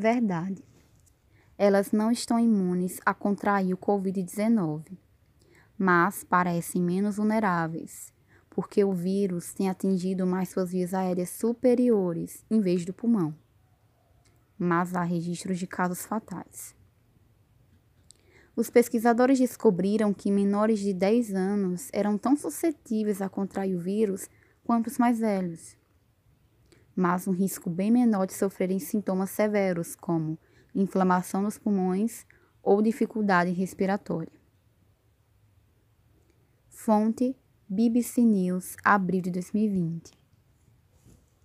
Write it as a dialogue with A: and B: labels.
A: Verdade. Elas não estão imunes a contrair o Covid-19, mas parecem menos vulneráveis, porque o vírus tem atingido mais suas vias aéreas superiores em vez do pulmão. Mas há registros de casos fatais. Os pesquisadores descobriram que menores de 10 anos eram tão suscetíveis a contrair o vírus quanto os mais velhos, mas um risco bem menor de sofrerem sintomas severos, como inflamação nos pulmões ou dificuldade respiratória. Fonte BBC News, abril de 2020.